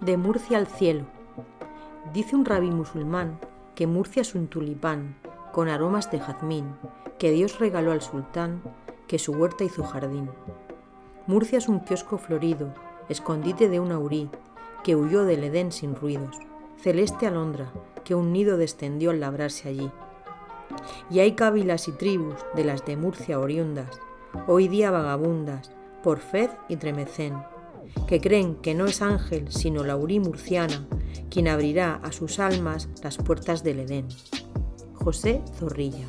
De Murcia al cielo. Dice un rabí musulmán que Murcia es un tulipán con aromas de jazmín que Dios regaló al sultán, que su huerta hizo jardín. Murcia es un kiosco florido, escondite de un aurí, que huyó del Edén sin ruidos, celeste alondra, que un nido descendió al labrarse allí. Y hay cávilas y tribus de las de Murcia oriundas, hoy día vagabundas, por Fez y Tremecén, que creen que no es ángel sino la Urí murciana quien abrirá a sus almas las puertas del Edén. José Zorrilla